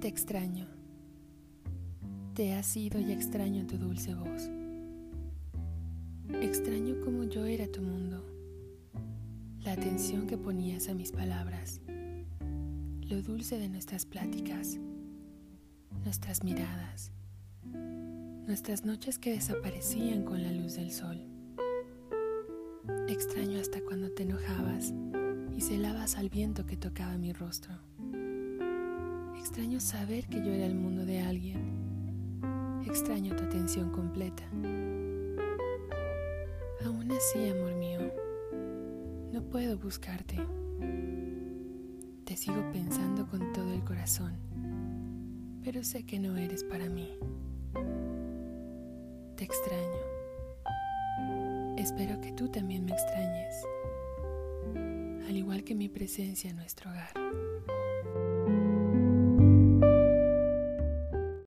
Te extraño. Te has ido y extraño tu dulce voz. Extraño como yo era tu mundo, la atención que ponías a mis palabras, lo dulce de nuestras pláticas, nuestras miradas, nuestras noches que desaparecían con la luz del sol. Extraño hasta cuando te enojabas y celabas al viento que tocaba mi rostro. Extraño saber que yo era el mundo de alguien. Extraño tu atención completa. Aún así, amor mío, no puedo buscarte. Te sigo pensando con todo el corazón, pero sé que no eres para mí. Te extraño. Espero que tú también me extrañes, al igual que mi presencia en nuestro hogar.